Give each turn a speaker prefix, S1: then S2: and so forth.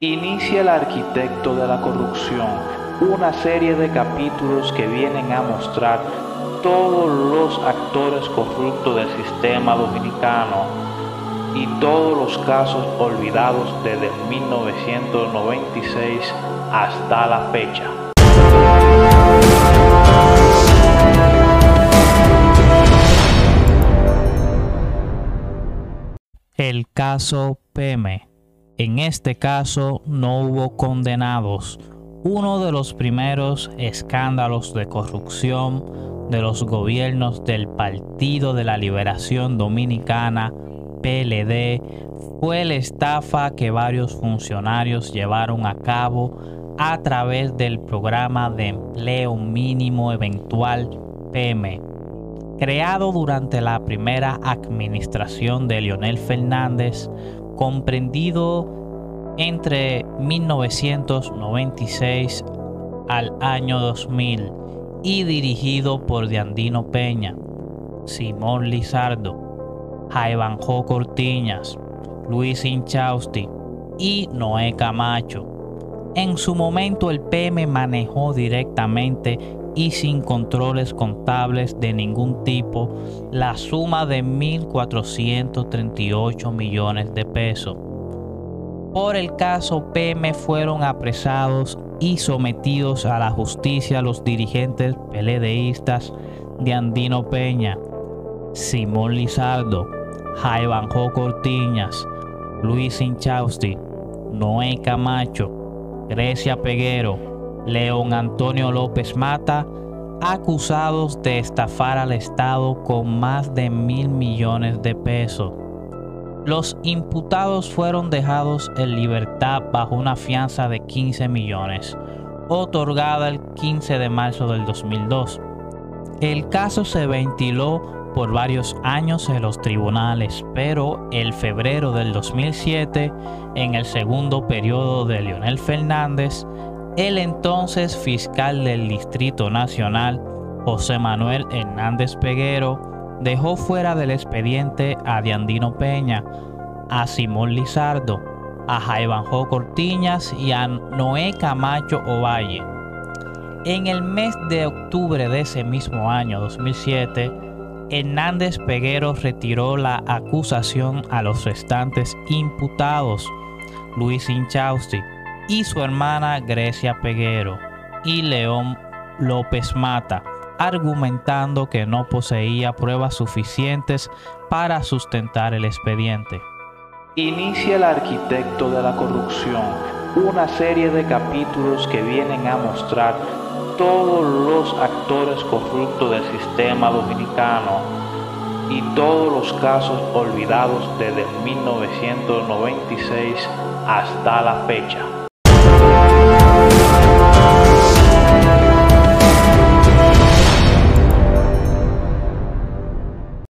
S1: Inicia el arquitecto de la corrupción, una serie de capítulos que vienen a mostrar todos los actores corruptos del sistema dominicano y todos los casos olvidados desde 1996 hasta la fecha.
S2: El caso PM en este caso no hubo condenados. Uno de los primeros escándalos de corrupción de los gobiernos del Partido de la Liberación Dominicana, PLD, fue la estafa que varios funcionarios llevaron a cabo a través del programa de empleo mínimo eventual PM, creado durante la primera administración de Leonel Fernández comprendido entre 1996 al año 2000 y dirigido por Diandino Peña, Simón Lizardo, Jaivanjo Cortiñas, Luis Inchausti y Noé Camacho. En su momento el PM manejó directamente y sin controles contables de ningún tipo la suma de 1.438 millones de pesos. Por el caso PM fueron apresados y sometidos a la justicia los dirigentes peledeístas de Andino Peña, Simón Lizardo, Jaivanjo Cortiñas, Luis Inchausti, Noé Camacho, Grecia Peguero, León Antonio López Mata, acusados de estafar al Estado con más de mil millones de pesos. Los imputados fueron dejados en libertad bajo una fianza de 15 millones, otorgada el 15 de marzo del 2002. El caso se ventiló por varios años en los tribunales, pero el febrero del 2007, en el segundo periodo de Leonel Fernández, el entonces fiscal del Distrito Nacional, José Manuel Hernández Peguero, dejó fuera del expediente a Diandino Peña, a Simón Lizardo, a Jaivanjo Cortiñas y a Noé Camacho Ovalle. En el mes de octubre de ese mismo año 2007, Hernández Peguero retiró la acusación a los restantes imputados, Luis Inchausti, y su hermana Grecia Peguero y León López Mata, argumentando que no poseía pruebas suficientes para sustentar el expediente.
S1: Inicia el arquitecto de la corrupción, una serie de capítulos que vienen a mostrar todos los actores corruptos del sistema dominicano y todos los casos olvidados desde 1996 hasta la fecha.